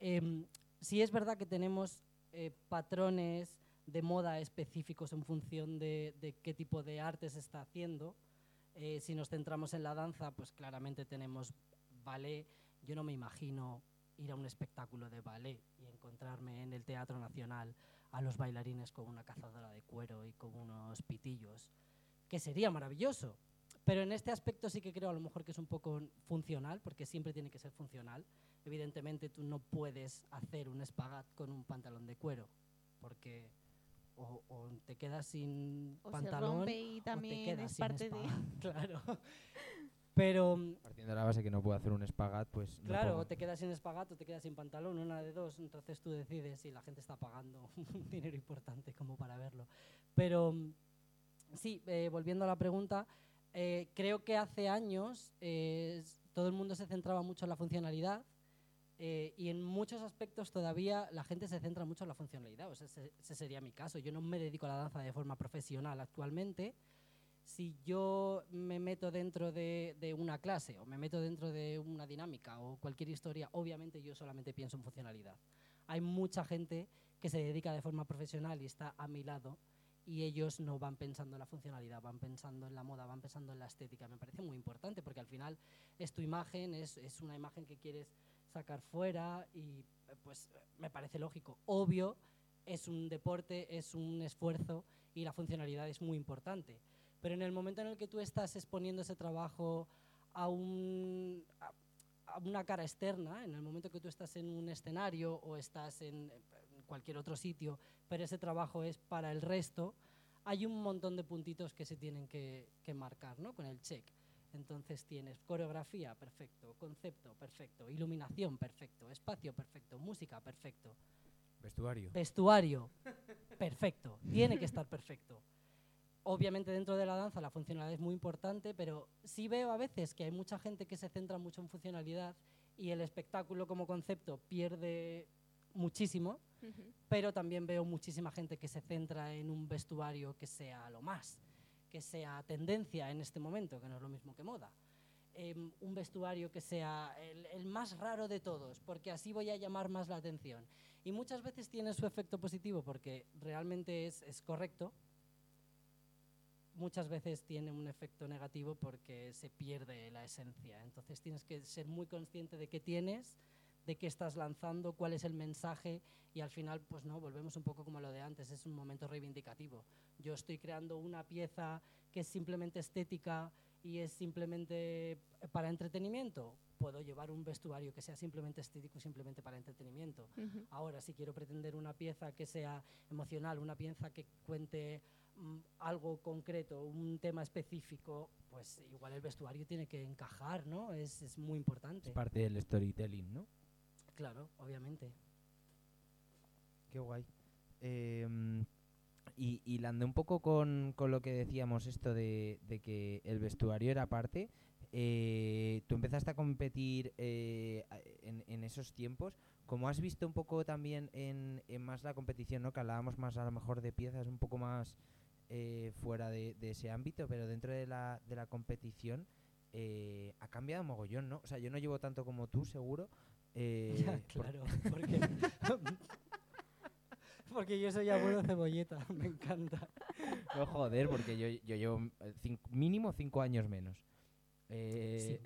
Em, sí es verdad que tenemos patrones de moda específicos en función de, qué tipo de arte se está haciendo. Eh, si nos centramos en la danza, pues claramente tenemos ballet. Yo no me imagino ir a un espectáculo de ballet y encontrarme en el Teatro Nacional a los bailarines con una cazadora de cuero y con unos pitillos, que sería maravilloso. Pero en este aspecto sí que creo a lo mejor que es un poco funcional, porque siempre tiene que ser funcional. Evidentemente tú no puedes hacer un espagat con un pantalón de cuero, porque o, te quedas sin o pantalón se y también te quedas es parte de claro. Pero partiendo de la base que no puedo hacer un espagat pues claro o te quedas sin espagat o te quedas sin pantalón una de dos entonces tú decides si la gente está pagando un dinero importante como para verlo. Pero sí eh, volviendo a la pregunta eh, creo que hace años eh, todo el mundo se centraba mucho en la funcionalidad eh, y en muchos aspectos todavía la gente se centra mucho en la funcionalidad. ese, sería mi caso. Yo no me dedico a la danza de forma profesional actualmente. Si yo me meto dentro de, de, una clase o me meto dentro de una dinámica o cualquier historia, obviamente yo solamente pienso en funcionalidad. Hay mucha gente que se dedica de forma profesional y está a mi lado y ellos no van pensando en la funcionalidad, van pensando en la moda, van pensando en la estética. Me parece muy importante porque al final es tu imagen, es, es una imagen que quieres sacar fuera y eh, pues me parece lógico. Obvio, es un deporte, es un esfuerzo y la funcionalidad es muy importante. Pero en el momento en el que tú estás exponiendo ese trabajo a, un, a, una cara externa, en el momento que tú estás en un escenario o estás en, cualquier otro sitio, pero ese trabajo es para el resto, hay un montón de puntitos que se tienen que, que marcar ¿no? con el check. Entonces tienes coreografía, perfecto, concepto, perfecto, iluminación, perfecto, espacio, perfecto, música, perfecto. Vestuario. Vestuario, perfecto, tiene que estar perfecto. Obviamente dentro de la danza la funcionalidad es muy importante, pero sí veo a veces que hay mucha gente que se centra mucho en funcionalidad y el espectáculo como concepto pierde muchísimo, pero también veo muchísima gente que se centra en un vestuario que sea lo más, que sea tendencia en este momento, que no es lo mismo que moda. Em, un vestuario que sea el, más raro de todos, porque así voy a llamar más la atención. Y muchas veces tiene su efecto positivo porque realmente es, es correcto, muchas veces tiene un efecto negativo porque se pierde la esencia. Entonces tienes que ser muy consciente de qué tienes, de qué estás lanzando, cuál es el mensaje y al final, pues no, volvemos un poco como lo de antes, es un momento reivindicativo. Yo estoy creando una pieza que es simplemente estética y es simplemente para entretenimiento, puedo llevar un vestuario que sea simplemente estético y simplemente para entretenimiento. Ahora, si quiero pretender una pieza que sea emocional, una pieza que cuente mm, algo concreto, un tema específico, pues igual el vestuario tiene que encajar, ¿no? Es, es muy importante. Es parte del storytelling, ¿no? Claro, obviamente. Qué guay. Em, y hilando un poco con, con, lo que decíamos, esto de, de, que el vestuario era parte, eh, tú empezaste a competir eh, en, en, esos tiempos. Como has visto un poco también en, en, más la competición, ¿no? que hablábamos más a lo mejor de piezas un poco más eh, fuera de, de, ese ámbito, pero dentro de la, de la competición ha cambiado mogollón, ¿no? O sea, yo no llevo tanto como tú, seguro, eh, claro, porque, porque yo soy abuelo cebolleta, me encanta. No joder, porque yo, yo llevo eh, mínimo cinco años menos. Eh,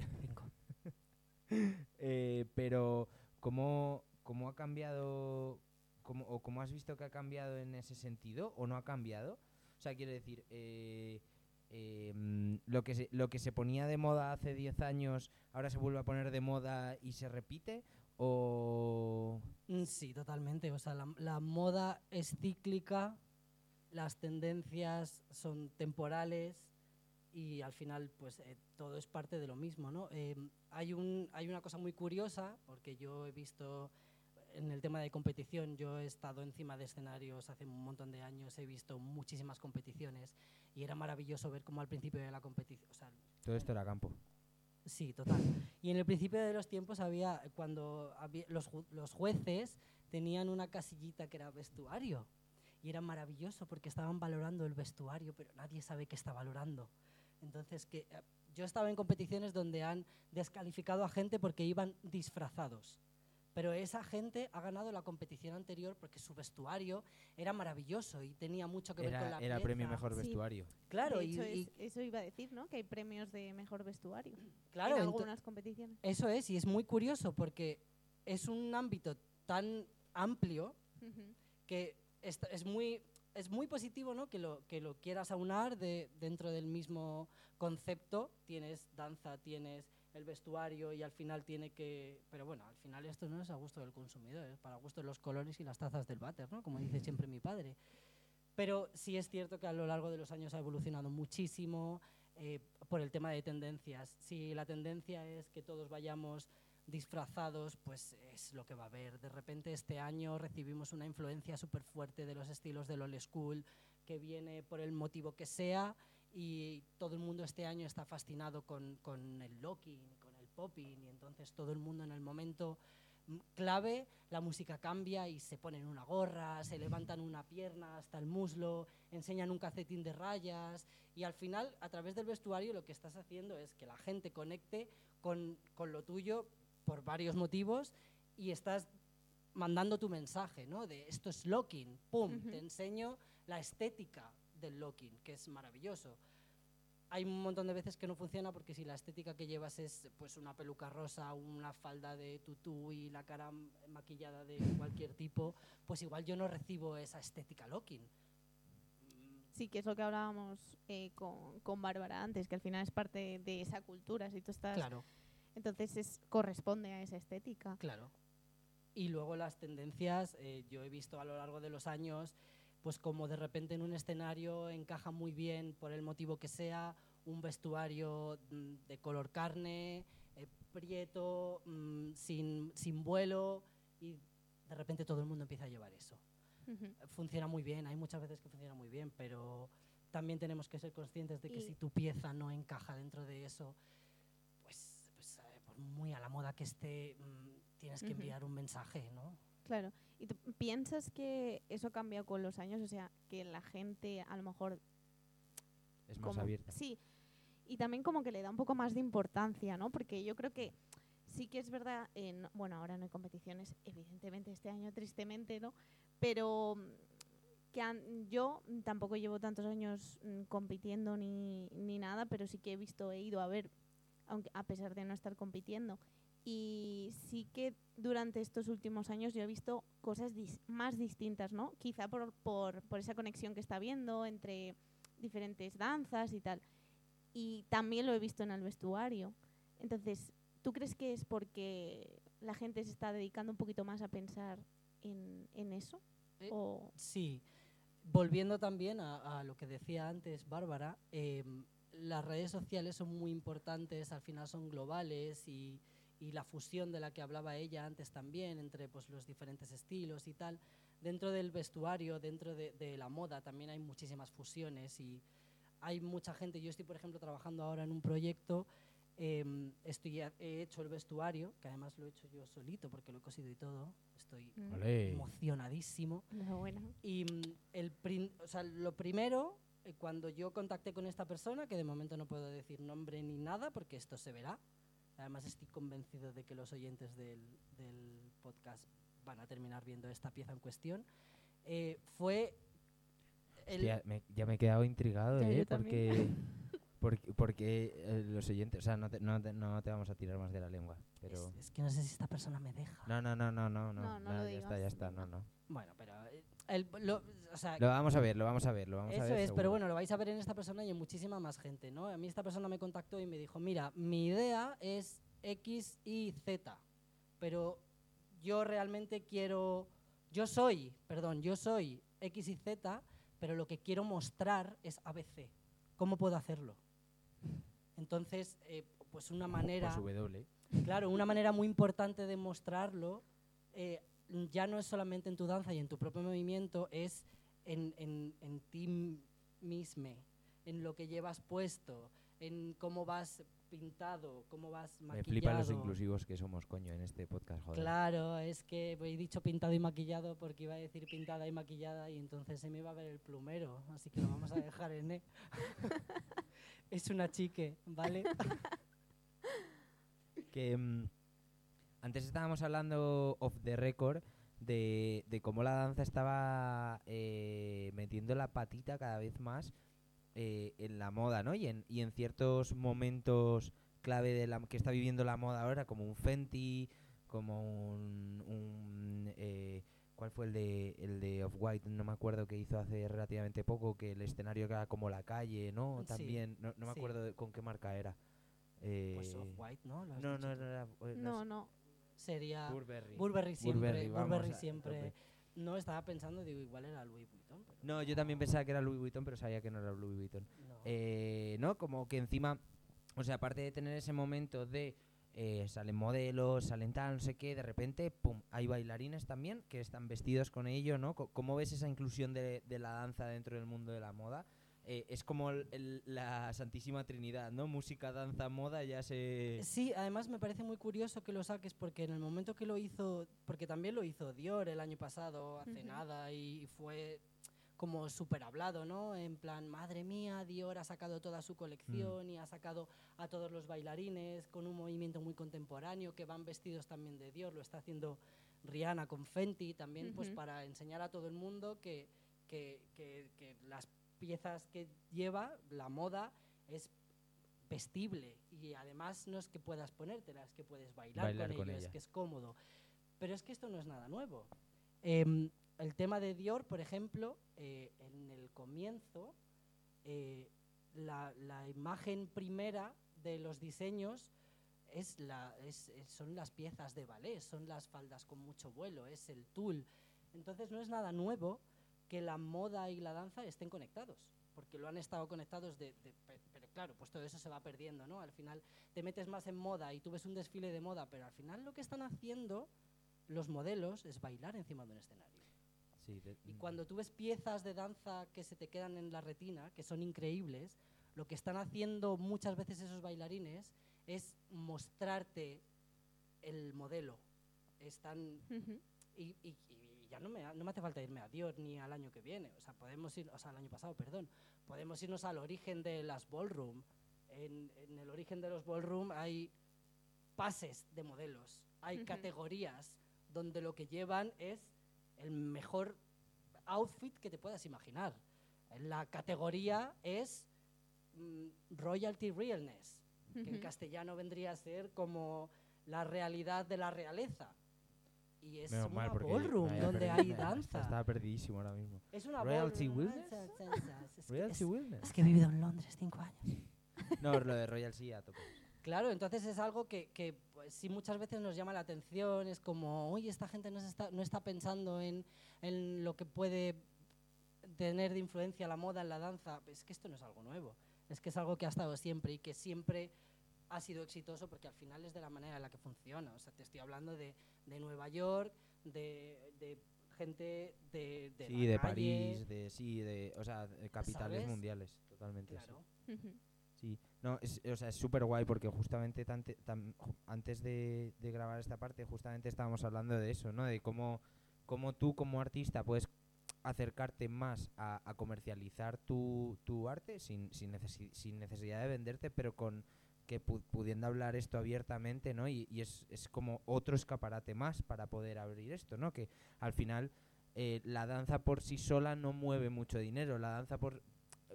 eh, pero, ¿cómo, ¿cómo ha cambiado, cómo, o cómo has visto que ha cambiado en ese sentido, o no ha cambiado? O sea, quiero decir, eh, Em, lo, que se, lo que se ponía de moda hace 10 años ahora se vuelve a poner de moda y se repite o mm, sí totalmente. O sea la, moda es cíclica las tendencias son temporales y al final pues eh, todo es parte de lo mismo no em, hay un hay una cosa muy curiosa porque yo he visto en el tema de competición, yo he estado encima de escenarios hace un montón de años, he visto muchísimas competiciones y era maravilloso ver cómo al principio de la competición... Todo esto era campo. Sí, total. Y en el principio de los tiempos había, cuando los, los jueces tenían una casillita que era vestuario y era maravilloso porque estaban valorando el vestuario, pero nadie sabe qué está valorando. Entonces, que, eh, yo estaba en competiciones donde han descalificado a gente porque iban disfrazados pero esa gente ha ganado la competición anterior porque su vestuario era maravilloso y tenía mucho que ver con la Era premio mejor vestuario. Claro, y, eso iba a decir, ¿no? Que hay premios de mejor vestuario claro, en algunas competiciones. Eso es, y es muy curioso porque es un ámbito tan amplio que es, es, muy es muy positivo ¿no? que, lo, que lo quieras aunar de, dentro del mismo concepto. Tienes danza, tienes el vestuario y al final tiene que... Pero bueno, al final esto no es a gusto del consumidor, es para gusto de los colores y las tazas del váter, ¿no? Como dice siempre mi padre. Pero sí es cierto que a lo largo de los años ha evolucionado muchísimo eh, por el tema de tendencias. Si la tendencia es que todos vayamos disfrazados, pues es lo que va a haber. De repente este año recibimos una influencia súper fuerte de los estilos del old school, que viene por el motivo que sea, y todo el mundo este año está fascinado con, con el locking, con el popping y entonces todo el mundo en el momento clave la música cambia y se ponen una gorra, se levantan una pierna hasta el muslo, enseñan un cacetín de rayas y al final a través del vestuario lo que estás haciendo es que la gente conecte con, con lo tuyo por varios motivos y estás mandando tu mensaje, ¿no? De esto es locking, pum, te enseño la estética del locking, que es maravilloso. Hay un montón de veces que no funciona porque si la estética que llevas es pues una peluca rosa, una falda de tutú y la cara maquillada de cualquier tipo, pues igual yo no recibo esa estética locking. Sí, que es lo que hablábamos eh, con, con Bárbara antes, que al final es parte de esa cultura. Si tú estás. Claro. Entonces es, corresponde a esa estética. Claro. Y luego las tendencias, eh, yo he visto a lo largo de los años pues como de repente en un escenario encaja muy bien por el motivo que sea un vestuario mm, de color carne, eh, prieto, mm, sin, sin vuelo, y de repente todo el mundo empieza a llevar eso. Funciona muy bien, hay muchas veces que funciona muy bien, pero también tenemos que ser conscientes de que si tu pieza no encaja dentro de eso, pues, pues eh, por muy a la moda que esté, mm, tienes que enviar un mensaje, ¿no? Claro. ¿Y tú piensas que eso cambia con los años? O sea, que la gente a lo mejor... Es más abierta. Sí. Y también como que le da un poco más de importancia, ¿no? Porque yo creo que sí que es verdad, en, bueno, ahora no hay competiciones, evidentemente este año tristemente, ¿no? Pero mm, que yo tampoco llevo tantos años mm, compitiendo ni, ni nada, pero sí que he visto, he ido a ver, aunque a pesar de no estar compitiendo, y sí que durante estos últimos años yo he visto cosas más distintas, ¿no? Quizá por, por, por, esa conexión que está habiendo entre diferentes danzas y tal. Y también lo he visto en el vestuario. Entonces, ¿tú crees que es porque la gente se está dedicando un poquito más a pensar en, en eso? Eh, sí. Volviendo también a, a, lo que decía antes Bárbara, eh, las redes sociales son muy importantes, al final son globales y y la fusión de la que hablaba ella antes también, entre pues, los diferentes estilos y tal. Dentro del vestuario, dentro de, de, la moda, también hay muchísimas fusiones y hay mucha gente. Yo estoy, por ejemplo, trabajando ahora en un proyecto, eh, estoy, he hecho el vestuario, que además lo he hecho yo solito porque lo he cosido y todo. Estoy mm. emocionadísimo. Y mm, el o sea, lo primero, eh, cuando yo contacté con esta persona, que de momento no puedo decir nombre ni nada porque esto se verá, Además estoy convencido de que los oyentes del, del podcast van a terminar viendo esta pieza en cuestión. Eh, fue... ya me he quedado intrigado, ¿eh? Porque, porque, porque eh, los oyentes... O sea, no te, no, te, no te, vamos a tirar más de la lengua, pero... Es, que no sé si esta persona me deja. No, no, no, no, no. no, no, ya está, ya está, no, no. Bueno, pero el, lo, o sea, lo vamos a ver, lo vamos a ver, lo vamos eso a ver. es, pero bueno, lo vais a ver en esta persona y en muchísima más gente, ¿no? A mí esta persona me contactó y me dijo, mira, mi idea es X y Z, pero yo realmente quiero, yo soy, perdón, yo soy X y Z, pero lo que quiero mostrar es ABC. ¿Cómo puedo hacerlo? Entonces, eh, pues una manera... W. Claro, una manera muy importante de mostrarlo eh, ya no es solamente en tu danza y en tu propio movimiento, es en, en, en ti mismo, en lo que llevas puesto, en cómo vas pintado, cómo vas maquillado. Me flipan los inclusivos que somos, coño, en este podcast, joder. Claro, es que he dicho pintado y maquillado porque iba a decir pintada y maquillada y entonces se me iba a ver el plumero, así que lo vamos a dejar en E. es una chique, ¿vale? que... Antes estábamos hablando off the record de, cómo la danza estaba eh, metiendo la patita cada vez más eh, en la moda, ¿no? Y en, y en ciertos momentos clave de la que está viviendo la moda ahora, como un Fenty, como un, eh, ¿cuál fue el de el de Off White? No me acuerdo que hizo hace relativamente poco que el escenario era como la calle, ¿no? También no, no me acuerdo con qué marca era. pues Off White, ¿no? No, no, no, no, no sería Burberry, Burberry siempre. Burberry, siempre. No estaba pensando, digo, igual era Louis Vuitton. no, yo también pensaba que era Louis Vuitton, pero sabía que no era Louis Vuitton. No. Eh, ¿no? Como que encima, o sea, aparte de tener ese momento de eh, salen modelos, salen tal, no sé qué, de repente, pum, hay bailarines también que están vestidos con ello, ¿no? ¿Cómo ves esa inclusión de, de la danza dentro del mundo de la moda? Eh, es como la Santísima Trinidad, ¿no? Música, danza, moda, ya se... Sí, además me parece muy curioso que lo saques porque en el momento que lo hizo, porque también lo hizo Dior el año pasado, hace nada, y fue como súper hablado, ¿no? En plan, madre mía, Dior ha sacado toda su colección mm. y ha sacado a todos los bailarines con un movimiento muy contemporáneo que van vestidos también de Dior, lo está haciendo Rihanna con Fenty también, pues para enseñar a todo el mundo que, que, que, que las piezas que lleva, la moda, es vestible y además no es que puedas ponértela, es que puedes bailar, con, ello, es que es cómodo. Pero es que esto no es nada nuevo. Em, el tema de Dior, por ejemplo, eh, en el comienzo, eh, la, la, imagen primera de los diseños es la, es, son las piezas de ballet, son las faldas con mucho vuelo, es el tul. Entonces no es nada nuevo que la moda y la danza estén conectados, porque lo han estado conectados de, pero claro, pues todo eso se va perdiendo, ¿no? Al final te metes más en moda y tú ves un desfile de moda, pero al final lo que están haciendo los modelos es bailar encima de un escenario. y mm. cuando tú ves piezas de danza que se te quedan en la retina, que son increíbles, lo que están haciendo muchas veces esos bailarines es mostrarte el modelo. Están y, ya no me, no me hace falta irme a Dios ni al año que viene, o sea, podemos ir, o sea, al año pasado, perdón, podemos irnos al origen de las ballroom. En, en el origen de los ballroom hay pases de modelos, hay categorías donde lo que llevan es el mejor outfit que te puedas imaginar. La categoría es mm, royalty realness, que en castellano vendría a ser como la realidad de la realeza y es una ballroom donde hay danza. Estaba perdidísimo ahora mismo. Es una Royalty Wilderness. Royalty Es que he vivido en Londres cinco años. no, lo de Royal sí a tope. Claro, entonces es algo que, que pues, sí muchas veces nos llama la atención, es como, oye, esta gente no, está, no está pensando en, en lo que puede tener de influencia la moda en la danza. Es que esto no es algo nuevo, es que es algo que ha estado siempre y que siempre ha sido exitoso porque al final es de la manera en la que funciona. O sea, te estoy hablando de, de Nueva York, de, de gente de, de sí, de París, de sí, de, o sea, capitales mundiales, totalmente. Claro. Sí. no, es, o sea, es súper guay porque justamente antes de, de, grabar esta parte, justamente estábamos hablando de eso, ¿no? De cómo, cómo tú como artista puedes acercarte más a, a comercializar tu, tu arte sin, sin, sin necesidad de venderte, pero con que pudiendo hablar esto abiertamente, ¿no? Y, es, es, como otro escaparate más para poder abrir esto, ¿no? Que al final eh, la danza por sí sola no mueve mucho dinero, la danza por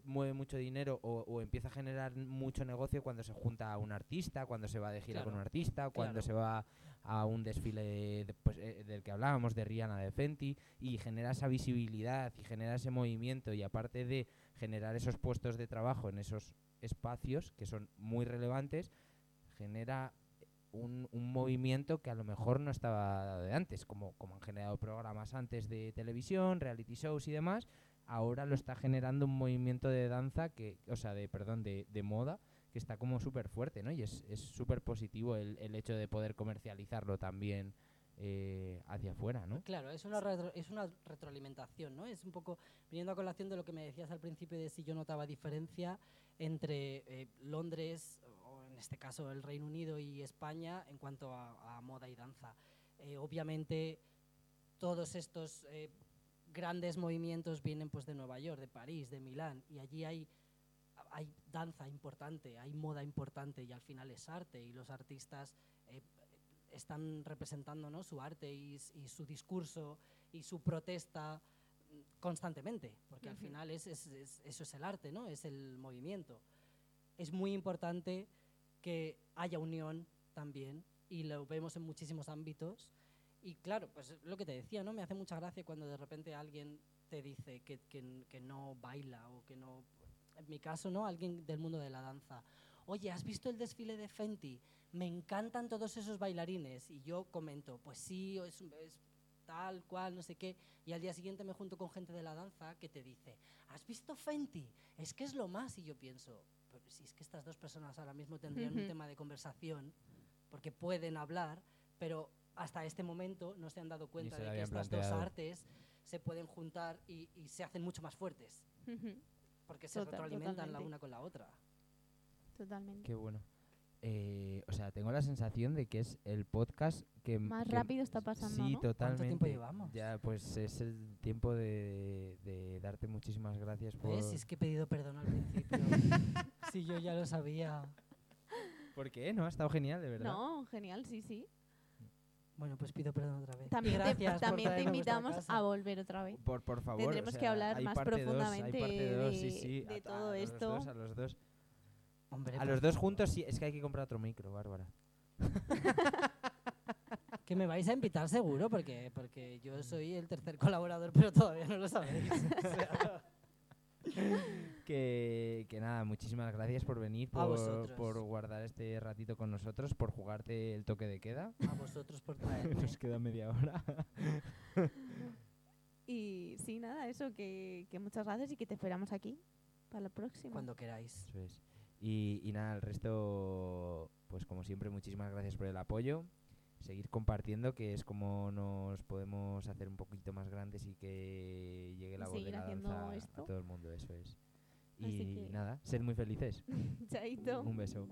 mueve mucho dinero o, empieza a generar mucho negocio cuando se junta a un artista, cuando se va de gira con un artista, cuando se va a un desfile pues, eh, del que hablábamos, de Rihanna, de Fenty, y genera esa visibilidad y genera ese movimiento y aparte de generar esos puestos de trabajo en esos espacios que son muy relevantes, genera un, un, movimiento que a lo mejor no estaba de antes, como, como han generado programas antes de televisión, reality shows y demás, ahora lo está generando un movimiento de danza que, o sea, de, perdón, de, de moda que está como súper fuerte, ¿no? Y es súper positivo el, el hecho de poder comercializarlo también eh, hacia afuera, ¿no? Claro, es una, es una retroalimentación, ¿no? Es un poco, viniendo a colación de lo que me decías al principio de si yo notaba diferencia entre eh, Londres, o en este caso el Reino Unido y España, en cuanto a, moda y danza. Eh, obviamente, todos estos grandes movimientos vienen pues de Nueva York, de París, de Milán, y allí hay hay danza importante, hay moda importante y al final es arte y los artistas están representando su arte y, su discurso y su protesta constantemente, porque al final es, eso es el arte, ¿no? es el movimiento. Es muy importante que haya unión también y lo vemos en muchísimos ámbitos. Y claro, pues lo que te decía, ¿no? Me hace mucha gracia cuando de repente alguien te dice que, que, que no baila o que no... En mi caso, ¿no? Alguien del mundo de la danza. Oye, ¿has visto el desfile de Fenty? me encantan todos esos bailarines. Y yo comento, pues sí, es, tal cual, no sé qué. Y al día siguiente me junto con gente de la danza que te dice, ¿has visto Fenty? Es que es lo más. Y yo pienso, si es que estas dos personas ahora mismo tendrían un tema de conversación, porque pueden hablar, pero hasta este momento no se han dado cuenta de que estas dos artes se pueden juntar y, se hacen mucho más fuertes. Porque se retroalimentan la una con la otra. Totalmente. Qué bueno. Eh, o sea, tengo la sensación de que es el podcast que más rápido está pasando. Sí, totalmente. ¿Cuánto tiempo llevamos? Ya, pues es el tiempo de, de darte muchísimas gracias por. Si es que he pedido perdón al principio. sí, yo ya lo sabía. ¿Por qué? No, ha estado genial, de verdad. No, genial, sí, sí. Bueno, pues pido perdón otra vez. También Gracias te, también te invitamos a, volver otra vez. Por, por favor. Tendremos que hablar más profundamente de, de todo esto. a los dos a los dos juntos sí, es que hay que comprar otro micro, Bárbara. que me vais a invitar seguro, porque, porque yo soy el tercer colaborador, pero todavía no lo sabéis. que, que, nada, muchísimas gracias por venir, por, por, guardar este ratito con nosotros, por jugarte el toque de queda. A vosotros por traerme. Nos queda media hora. y sí, nada, eso, que, que muchas gracias y que te esperamos aquí para la próxima. Cuando queráis. Y, y nada, el resto, pues como siempre, muchísimas gracias por el apoyo. Seguir compartiendo, que es como nos podemos hacer un poquito más grandes y que llegue la voz de la danza a todo el mundo, eso es. Y nada, ser muy felices. Chaito. Un beso.